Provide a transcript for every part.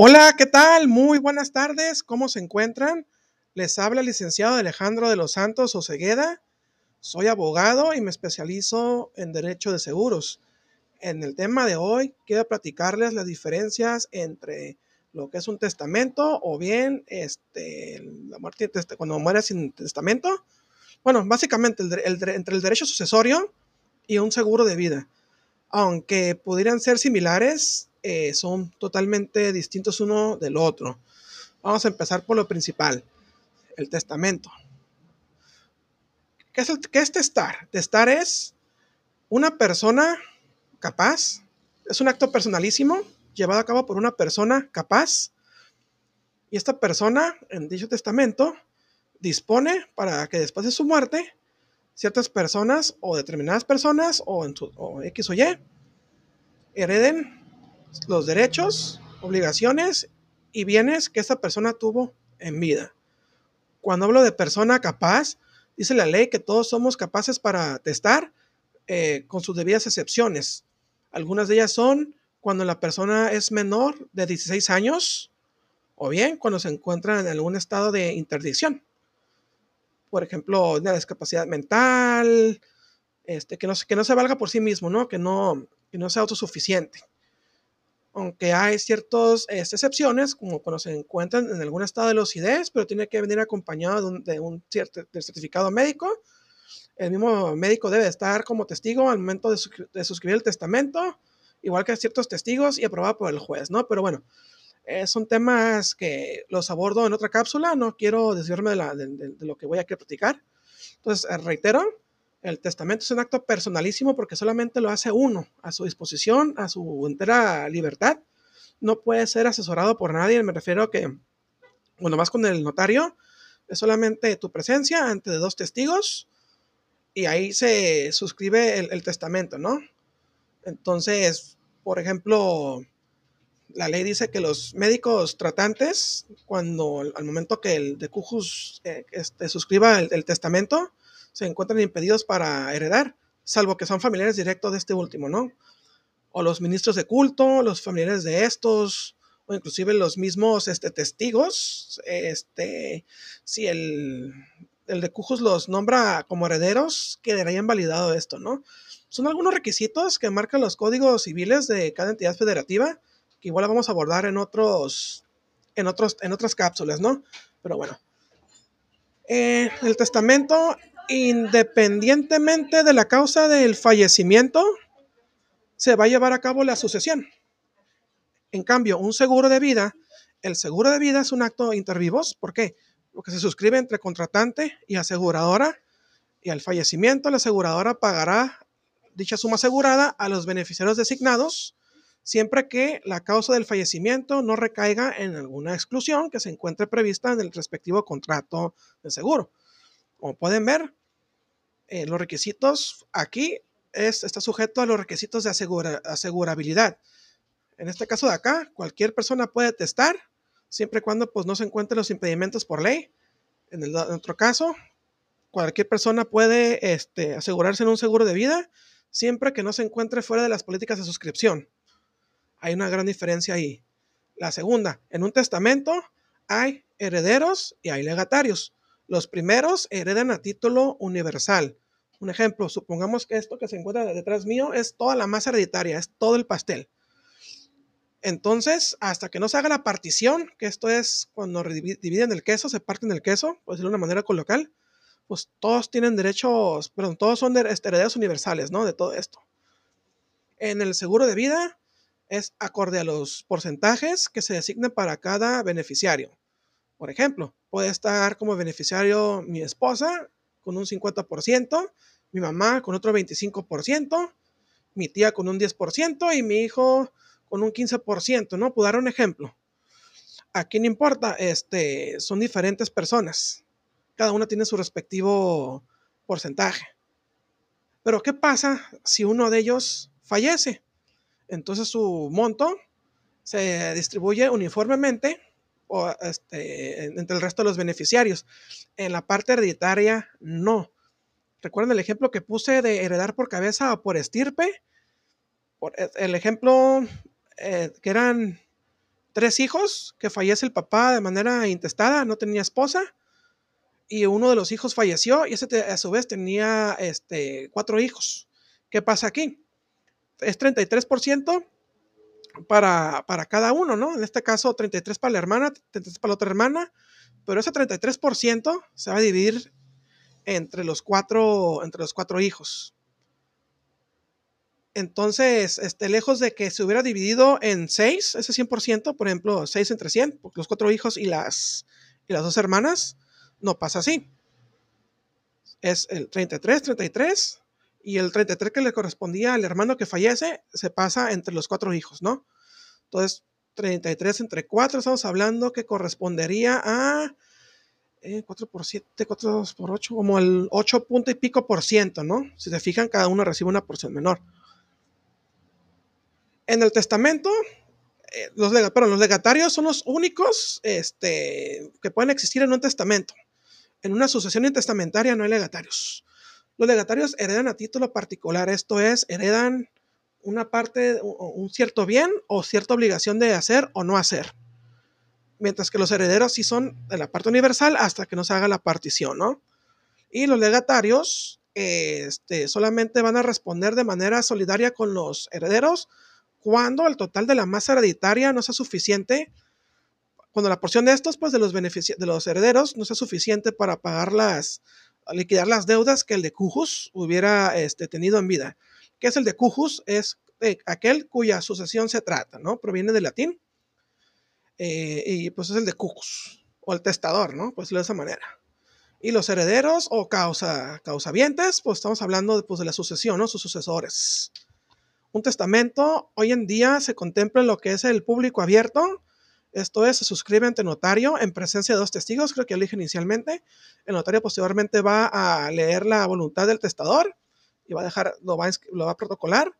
Hola, ¿qué tal? Muy buenas tardes, ¿cómo se encuentran? Les habla el licenciado Alejandro de los Santos Osegueda. Soy abogado y me especializo en derecho de seguros. En el tema de hoy quiero platicarles las diferencias entre lo que es un testamento o bien este, la muerte, cuando muere sin testamento. Bueno, básicamente entre el derecho sucesorio y un seguro de vida. Aunque pudieran ser similares, eh, son totalmente distintos uno del otro. Vamos a empezar por lo principal, el testamento. ¿Qué es, qué es testar? Testar es una persona capaz, es un acto personalísimo llevado a cabo por una persona capaz y esta persona en dicho testamento dispone para que después de su muerte ciertas personas o determinadas personas o, en o X o Y hereden los derechos, obligaciones y bienes que esa persona tuvo en vida. Cuando hablo de persona capaz, dice la ley que todos somos capaces para testar eh, con sus debidas excepciones. Algunas de ellas son cuando la persona es menor de 16 años o bien cuando se encuentra en algún estado de interdicción. Por ejemplo, una discapacidad mental, este, que, no, que no se valga por sí mismo, ¿no? Que, no, que no sea autosuficiente aunque hay ciertas este, excepciones, como cuando se encuentran en algún estado de lucidez, pero tiene que venir acompañado de un, cierto certificado médico. El mismo médico debe estar como testigo al momento de, suscribir el testamento, igual que ciertos testigos y aprobado por el juez, ¿no? Pero bueno, eh, son temas que los abordo en otra cápsula, no quiero desviarme de, de lo que voy a platicar. Entonces, reitero, el testamento es un acto personalísimo porque solamente lo hace uno, a su disposición, a su entera libertad. No puede ser asesorado por nadie. Me refiero a que, bueno, más con el notario, es solamente tu presencia ante dos testigos y ahí se suscribe el, testamento, ¿no? Entonces, por ejemplo, la ley dice que los médicos tratantes, cuando al momento que el de Cujus eh, este, suscriba el testamento, se encuentran impedidos para heredar, salvo que son familiares directos de este último, ¿no? O los ministros de culto, los familiares de estos, o inclusive los mismos este, testigos, este, si el, el de Cujus los nombra como herederos, quedaría invalidado esto, ¿no? Son algunos requisitos que marcan los códigos civiles de cada entidad federativa, que igual vamos a abordar en otros, en otros, en otras cápsulas, ¿no? Pero bueno. Eh, el testamento independientemente de la causa del fallecimiento, se va a llevar a cabo la sucesión. En cambio, un seguro de vida, el seguro de vida es un acto intervivos. ¿Por qué? Porque se suscribe entre contratante y aseguradora y al fallecimiento la aseguradora pagará dicha suma asegurada a los beneficiarios designados siempre que la causa del fallecimiento no recaiga en alguna exclusión que se encuentre prevista en el respectivo contrato de seguro. Como pueden ver, eh, los requisitos aquí es, está sujeto a los requisitos de asegurabilidad. En este caso de acá, cualquier persona puede testar, siempre y cuando pues, no se encuentren los impedimentos por ley. En el otro caso, cualquier persona puede este, asegurarse en un seguro de vida, siempre que no se encuentre fuera de las políticas de suscripción. Hay una gran diferencia ahí. La segunda, en un testamento hay herederos y hay legatarios. Los primeros heredan a título universal. Un ejemplo, supongamos que esto que se encuentra detrás mío es toda la masa hereditaria, es todo el pastel. Entonces, hasta que no se haga la partición, que esto es cuando dividen el queso, se parten el queso, decirlo de una manera coloquial, pues todos tienen derechos, perdón, todos son este, herederos universales, ¿no? De todo esto. En el seguro de vida es acorde a los porcentajes que se designen para cada beneficiario. Por ejemplo, puede estar como beneficiario mi esposa con un 50%, mi mamá con otro 25%, mi tía con un 10% y mi hijo con un 15%, ¿no? Puedo dar un ejemplo. ¿A quién importa? Este, son diferentes personas. Cada una tiene su respectivo porcentaje. Pero ¿qué pasa si uno de ellos fallece? Entonces su monto se distribuye uniformemente este, entre el resto de los beneficiarios. En la parte hereditaria, no. ¿Recuerdan el ejemplo que puse de heredar por cabeza o por estirpe? Por e, el ejemplo eh, que eran tres hijos, que fallece el papá de manera intestada, no tenía esposa, y uno de los hijos falleció y ese a su vez tenía este, cuatro hijos. ¿Qué pasa aquí? Es 33% para, para cada uno, ¿no? En este caso, 33 para la hermana, 33 para la otra hermana, pero ese 33% se va a dividir entre los cuatro, hijos. Entonces, este, lejos de que se hubiera dividido en 6, ese 100%, por ejemplo, 6 entre 100, porque los cuatro hijos y las, y las dos hermanas, no pasa así. Es el 33, 33, y el 33 que le correspondía al hermano que fallece se pasa entre los cuatro hijos, ¿no? Entonces, 33 entre 4, estamos hablando que correspondería a 4 eh, por 7, 4 por 8, como el 8 punto y pico por ciento, ¿no? Si se fijan, cada uno recibe una porción menor. En el testamento, eh, los, los legatarios son los únicos este, que pueden existir en un testamento. En una sucesión intestamentaria no hay legatarios. Los legatarios heredan a título particular, esto es, heredan una parte, un cierto bien o cierta obligación de hacer o no hacer. Mientras que los herederos sí son de la parte universal hasta que no se haga la partición, ¿no? Y los legatarios este, solamente van a responder de manera solidaria con los herederos cuando el total de la masa hereditaria no sea suficiente, cuando la porción de estos, pues de los, de los herederos, no sea suficiente para pagar las, liquidar las deudas que el de Cujus hubiera este, tenido en vida. ¿Qué es el de Cujus? Es eh, aquel cuya sucesión se trata, ¿no? Proviene del latín. Eh, y pues es el de Cujus, o el testador, ¿no? Pues de esa manera. Y los herederos o causa, causavientes, pues estamos hablando pues, de la sucesión, ¿no? Sus sucesores. Un testamento hoy en día se contempla lo que es el público abierto. Esto es, se suscribe ante notario en presencia de dos testigos, creo que elige inicialmente. El notario posteriormente va a leer la voluntad del testador y va a dejar, lo va a, lo va a protocolar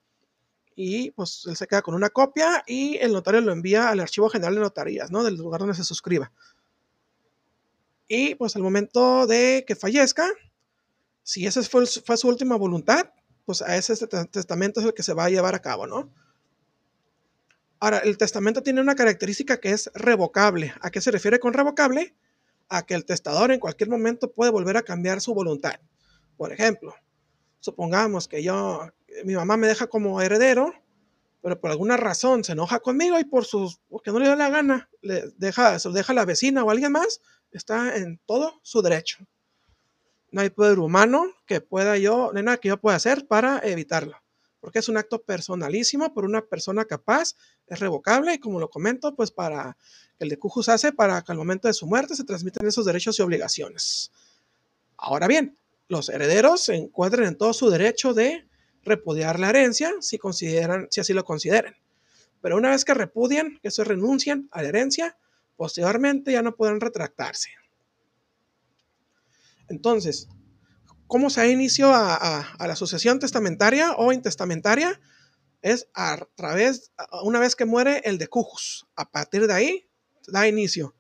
y pues él se queda con una copia y el notario lo envía al archivo general de notarías, ¿no? Del lugar donde se suscriba. Y pues al momento de que fallezca, si esa fue, fue su última voluntad, pues a ese testamento es el que se va a llevar a cabo, ¿no? Ahora, el testamento tiene una característica que es revocable. ¿A qué se refiere con revocable? A que el testador en cualquier momento puede volver a cambiar su voluntad. Por ejemplo, supongamos que yo, mi mamá me deja como heredero, pero por alguna razón se enoja conmigo y por sus, porque no le da la gana, le deja, se lo deja a la vecina o alguien más, está en todo su derecho no hay poder humano que pueda yo, no hay nada que yo pueda hacer para evitarlo, porque es un acto personalísimo por una persona capaz, es revocable y como lo comento, pues para que el de Cujus hace para que al momento de su muerte se transmiten esos derechos y obligaciones. Ahora bien, los herederos se encuentran en todo su derecho de repudiar la herencia si consideran, si así lo consideren. Pero una vez que repudian, que eso renuncian a la herencia, posteriormente ya no pueden retractarse. Entonces, ¿cómo se da inicio a, la sucesión testamentaria o intestamentaria? Es a través, una vez que muere el de Cujus. A partir de ahí, da inicio.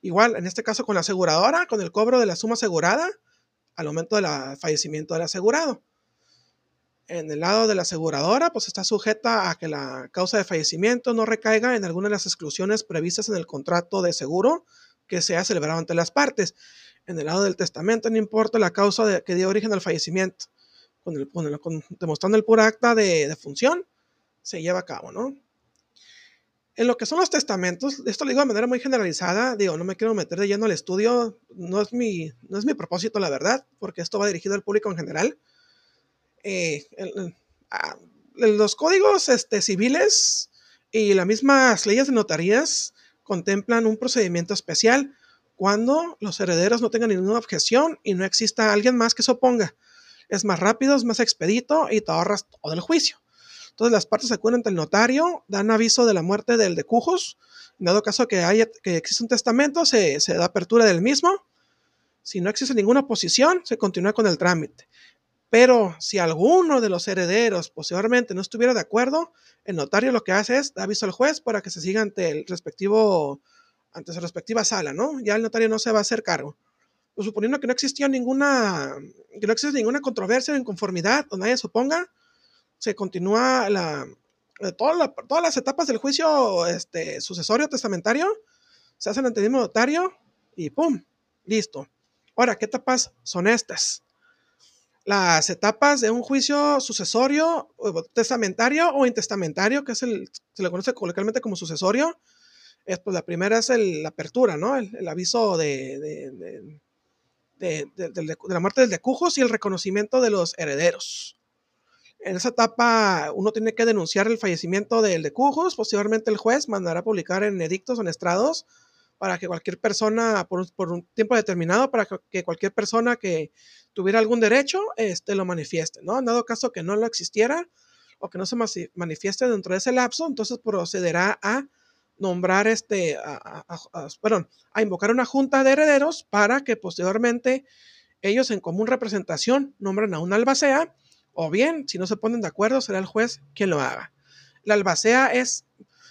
Igual, en este caso con la aseguradora, con el cobro de la suma asegurada al momento del fallecimiento del asegurado. En el lado de la aseguradora, pues está sujeta a que la causa de fallecimiento no recaiga en alguna de las exclusiones previstas en el contrato de seguro que se ha celebrado ante las partes en el lado del testamento, no importa la causa que dio origen al fallecimiento, con demostrando el puro acta de, función, se lleva a cabo, ¿no? En lo que son los testamentos, esto lo digo de manera muy generalizada, digo, no me quiero meter de lleno al estudio, no es mi, no es mi propósito, la verdad, porque esto va dirigido al público en general. Eh, ah, los códigos este, civiles y las mismas leyes de notarías contemplan un procedimiento especial cuando los herederos no tengan ninguna objeción y no exista alguien más que se oponga. Es más rápido, es más expedito y te ahorras todo el juicio. Entonces las partes acuden ante el notario, dan aviso de la muerte del de Cujos. En dado caso que, haya, que existe un testamento, se, se da apertura del mismo. Si no existe ninguna oposición, se continúa con el trámite. Pero si alguno de los herederos posteriormente no estuviera de acuerdo, el notario lo que hace es dar aviso al juez para que se siga ante el respectivo ante su respectiva sala, ¿no? Ya el notario no se va a hacer cargo. Pues suponiendo que no existía ninguna, que no existe ninguna controversia o inconformidad o nadie se oponga, se continúa la, de todas las etapas del juicio este, sucesorio testamentario, se hacen ante el mismo notario y ¡pum! Listo. Ahora, ¿qué etapas son estas? Las etapas de un juicio sucesorio, testamentario o intestamentario, que es el, se le conoce coloquialmente como sucesorio, es, pues la primera es la apertura, ¿no? El, aviso de, de, la muerte del decujos y el reconocimiento de los herederos. En esa etapa uno tiene que denunciar el fallecimiento del decujos, posteriormente el juez mandará publicar en edictos o en estrados para que cualquier persona, por, un tiempo determinado, para que, cualquier persona que tuviera algún derecho, este, lo manifieste, ¿no? En dado caso que no lo existiera o que no se manifieste dentro de ese lapso, entonces procederá a nombrar este, a, perdón, a invocar una junta de herederos para que posteriormente ellos en común representación nombren a un albacea o bien, si no se ponen de acuerdo, será el juez quien lo haga. La albacea es,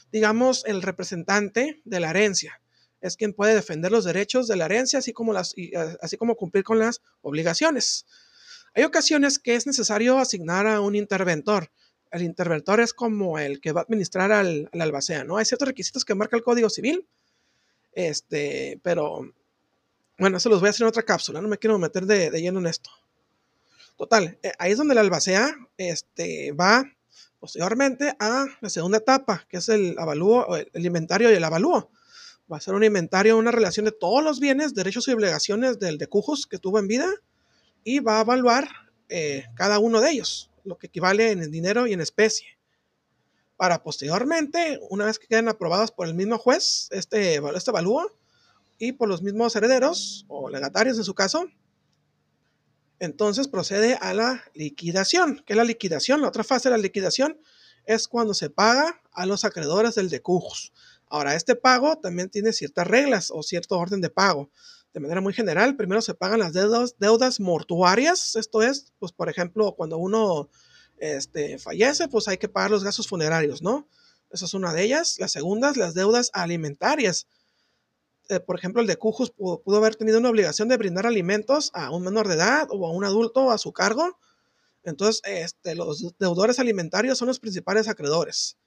digamos, el representante de la herencia. Es quien puede defender los derechos de la herencia, así como, las, así como cumplir con las obligaciones. Hay ocasiones que es necesario asignar a un interventor. El interventor es como el que va a administrar al, albacea, ¿no? Hay ciertos requisitos que marca el Código Civil, este, pero bueno, eso los voy a hacer en otra cápsula, no me quiero meter de lleno en esto. Total, eh, ahí es donde el albacea este, va posteriormente a la segunda etapa, que es el avalúo, el inventario y el avalúo. Va a ser un inventario, una relación de todos los bienes, derechos y obligaciones del de Cujos que tuvo en vida y va a evaluar eh, cada uno de ellos, lo que equivale en dinero y en especie. Para posteriormente, una vez que queden aprobados por el mismo juez, este, este avalúo, y por los mismos herederos o legatarios en su caso, entonces procede a la liquidación. ¿Qué es la liquidación? La otra fase de la liquidación es cuando se paga a los acreedores del decujos. Ahora, este pago también tiene ciertas reglas o cierto orden de pago. De manera muy general, primero se pagan las deudas, deudas mortuarias. Esto es, pues, por ejemplo, cuando uno este, fallece, pues hay que pagar los gastos funerarios, ¿no? Esa es una de ellas. La segunda, las deudas alimentarias. Eh, por ejemplo, el de Cujus pudo, haber tenido una obligación de brindar alimentos a un menor de edad o a un adulto a su cargo. Entonces, este, los deudores alimentarios son los principales acreedores.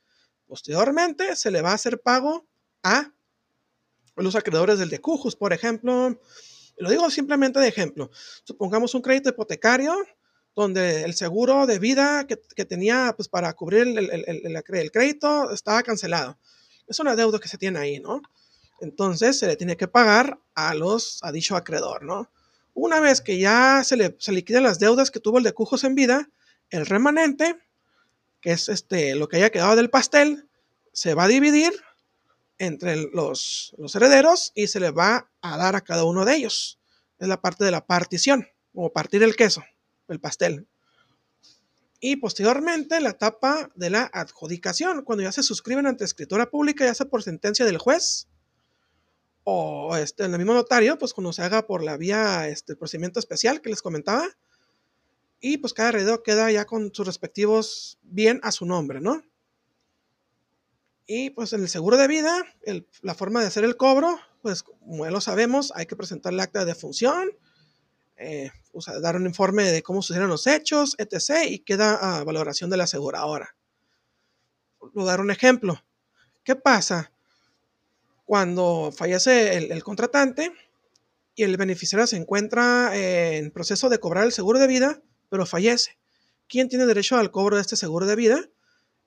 Posteriormente, se le va a hacer pago a los acreedores del de Cujus. Por ejemplo, lo digo simplemente de ejemplo. Supongamos un crédito hipotecario donde el seguro de vida que, tenía pues, para cubrir el, crédito estaba cancelado. Es una deuda que se tiene ahí, ¿no? Entonces se le tiene que pagar a los, a dicho acreedor, ¿no? Una vez que ya se le se liquidan las deudas que tuvo el de Cujos en vida, el remanente, que es este, lo que haya quedado del pastel, se va a dividir entre los, herederos y se le va a dar a cada uno de ellos. Es la parte de la partición, o partir el queso, el pastel. Y posteriormente la etapa de la adjudicación, cuando ya se suscriben ante escritura pública, ya sea por sentencia del juez o este, en el mismo notario, pues cuando se haga por la vía, este, procedimiento especial que les comentaba, y pues cada heredero queda ya con sus respectivos bien a su nombre, ¿no? Y pues el seguro de vida, la forma de hacer el cobro, pues como ya lo sabemos, hay que presentar el acta de función, eh, dar un informe de cómo sucedieron los hechos, etc. Y queda a valoración de la aseguradora. Voy a dar un ejemplo. ¿Qué pasa cuando fallece el, contratante y el beneficiario se encuentra en proceso de cobrar el seguro de vida, pero fallece. ¿Quién tiene derecho al cobro de este seguro de vida?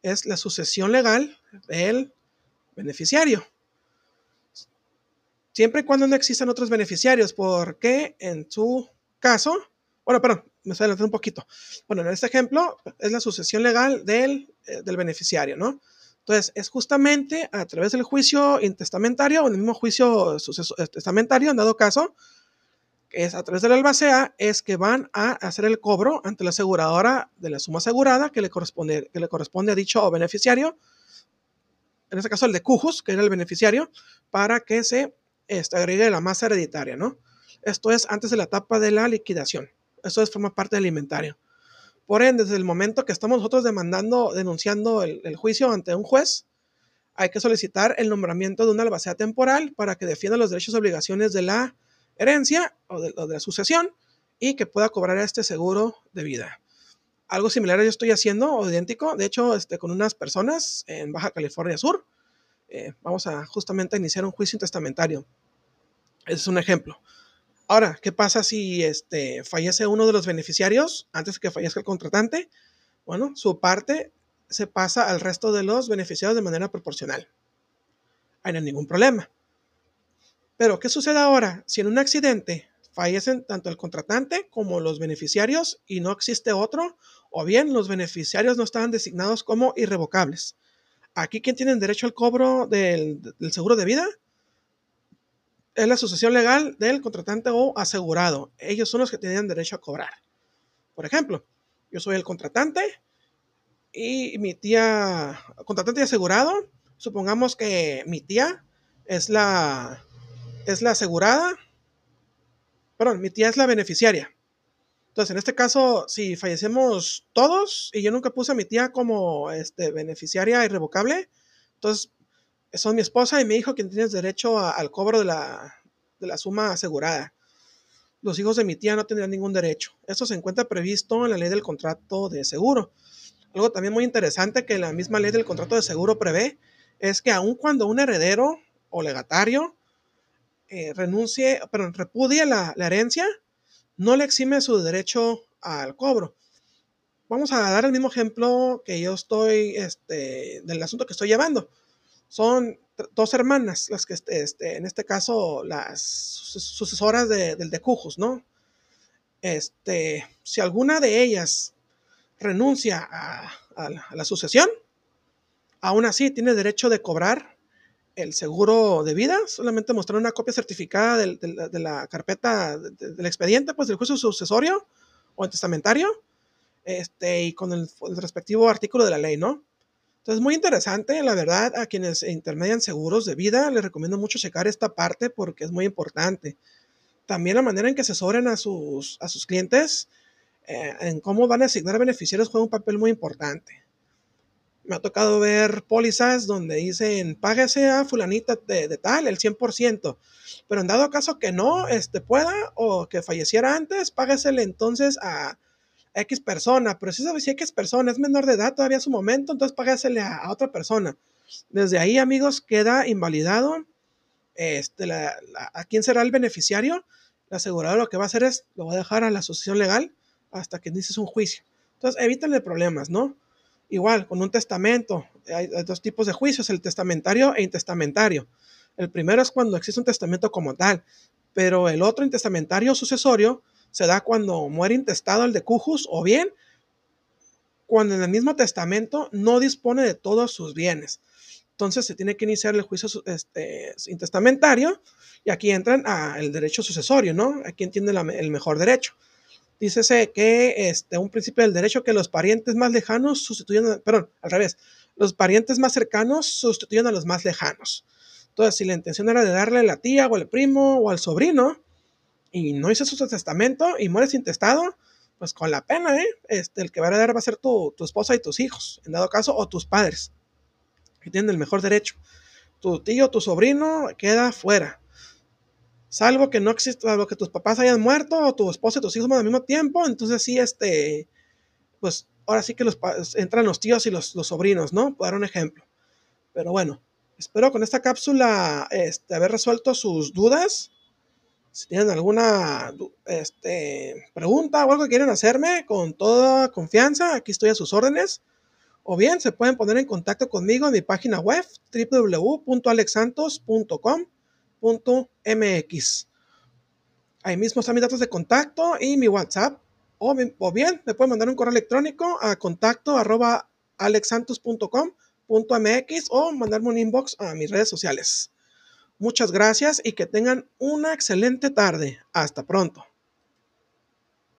Es la sucesión legal del beneficiario. Siempre y cuando no existan otros beneficiarios, porque en su caso, bueno, perdón, me estoy adelantando un poquito. Bueno, en este ejemplo es la sucesión legal del, eh, del beneficiario, ¿no? Entonces, es justamente a través del juicio intestamentario o el mismo juicio eh, testamentario, en dado caso, es a través de la albacea, es que van a hacer el cobro ante la aseguradora de la suma asegurada que le corresponde, que le corresponde a dicho beneficiario, en este caso el de Cujus, que era el beneficiario, para que se este, agregue la masa hereditaria, ¿no? Esto es antes de la etapa de la liquidación. Esto es, forma parte del inventario. Por ende, desde el momento que estamos nosotros demandando, denunciando el, juicio ante un juez, hay que solicitar el nombramiento de una albacea temporal para que defienda los derechos y obligaciones de la herencia o de, la sucesión y que pueda cobrar este seguro de vida. Algo similar yo estoy haciendo, o idéntico, de hecho, este, con unas personas en Baja California Sur. Eh, vamos a justamente iniciar un juicio intestamentario. Ese es un ejemplo. Ahora, ¿qué pasa si este, fallece uno de los beneficiarios antes que fallezca el contratante? Bueno, su parte se pasa al resto de los beneficiarios de manera proporcional. Ahí no hay ningún problema. Pero, ¿qué sucede ahora? Si en un accidente fallecen tanto el contratante como los beneficiarios y no existe otro, o bien los beneficiarios no estaban designados como irrevocables. Aquí, ¿quién tiene derecho al cobro del, seguro de vida? Es la sucesión legal del contratante o asegurado. Ellos son los que tienen derecho a cobrar. Por ejemplo, yo soy el contratante y mi tía, contratante y asegurado, supongamos que mi tía es la, es la asegurada, perdón, mi tía es la beneficiaria. Entonces, en este caso, si fallecemos todos y yo nunca puse a mi tía como este, beneficiaria irrevocable, entonces son mi esposa y mi hijo quien tienen derecho al cobro de la, de la suma asegurada. Los hijos de mi tía no tendrían ningún derecho. Eso se encuentra previsto en la ley del contrato de seguro. Algo también muy interesante que la misma ley del contrato de seguro prevé es que aun cuando un heredero o legatario eh, renuncie, pero repudie la, herencia, no le exime su derecho al cobro. Vamos a dar el mismo ejemplo que yo estoy, este, del asunto que estoy llevando. Son dos hermanas, las que, este, este, en este caso, las sucesoras del de Cujos, ¿no? Este, si alguna de ellas renuncia a, la, sucesión, aún así tiene derecho de cobrar el seguro de vida, solamente mostrar una copia certificada de la carpeta del expediente, pues del juicio sucesorio o testamentario, este, y con el, respectivo artículo de la ley, ¿no? Entonces, muy interesante, la verdad, a quienes intermedian seguros de vida, les recomiendo mucho checar esta parte porque es muy importante. También la manera en que asesoren a sus, a sus clientes eh, en cómo van a asignar beneficiarios juega un papel muy importante. Me ha tocado ver pólizas donde dicen páguese a fulanita de, tal el 100%, pero en dado caso que no este, pueda o que falleciera antes, páguesele entonces a X persona, pero si si X persona es menor de edad todavía a su momento, entonces págasele a, otra persona. Desde ahí, amigos, queda invalidado este, a quién será el beneficiario. El asegurador lo que va a hacer es, lo va a dejar a la asociación legal hasta que dices un juicio. Entonces, evítenle problemas, ¿no? Igual, con un testamento, hay, dos tipos de juicios, el testamentario e intestamentario. El primero es cuando existe un testamento como tal, pero el otro intestamentario sucesorio se da cuando muere intestado el de Cujus o bien cuando en el mismo testamento no dispone de todos sus bienes. Entonces se tiene que iniciar el juicio este, intestamentario y aquí entran el derecho sucesorio, ¿no? Aquí entiende el mejor derecho dícese que este, un principio del derecho que los parientes más lejanos sustituyen, perdón, al revés, los parientes más cercanos sustituyen a los más lejanos. Entonces, si la intención era de darle a la tía o al primo o al sobrino y no hizo su testamento y mueres intestado, pues con la pena, ¿eh? Este, el que va a heredar va a ser tu, tu esposa y tus hijos, en dado caso, o tus padres, que tienen el mejor derecho. Tu tío, tu sobrino queda fuera salvo que no exista, salvo que tus papás hayan muerto o tu esposa y tus hijos al mismo tiempo, entonces sí, este, pues ahora sí que los, entran los tíos y los, sobrinos, ¿no? Por dar un ejemplo. Pero bueno, espero con esta cápsula este, haber resuelto sus dudas. Si tienen alguna este, pregunta o algo que quieren hacerme, con toda confianza, aquí estoy a sus órdenes. O bien se pueden poner en contacto conmigo en mi página web www.alexsantos.com mx Ahí mismo están mis datos de contacto y mi WhatsApp. O, bien me pueden mandar un correo electrónico a contacto arroba alexsantos.com.mx o mandarme un inbox a mis redes sociales. Muchas gracias y que tengan una excelente tarde. Hasta pronto.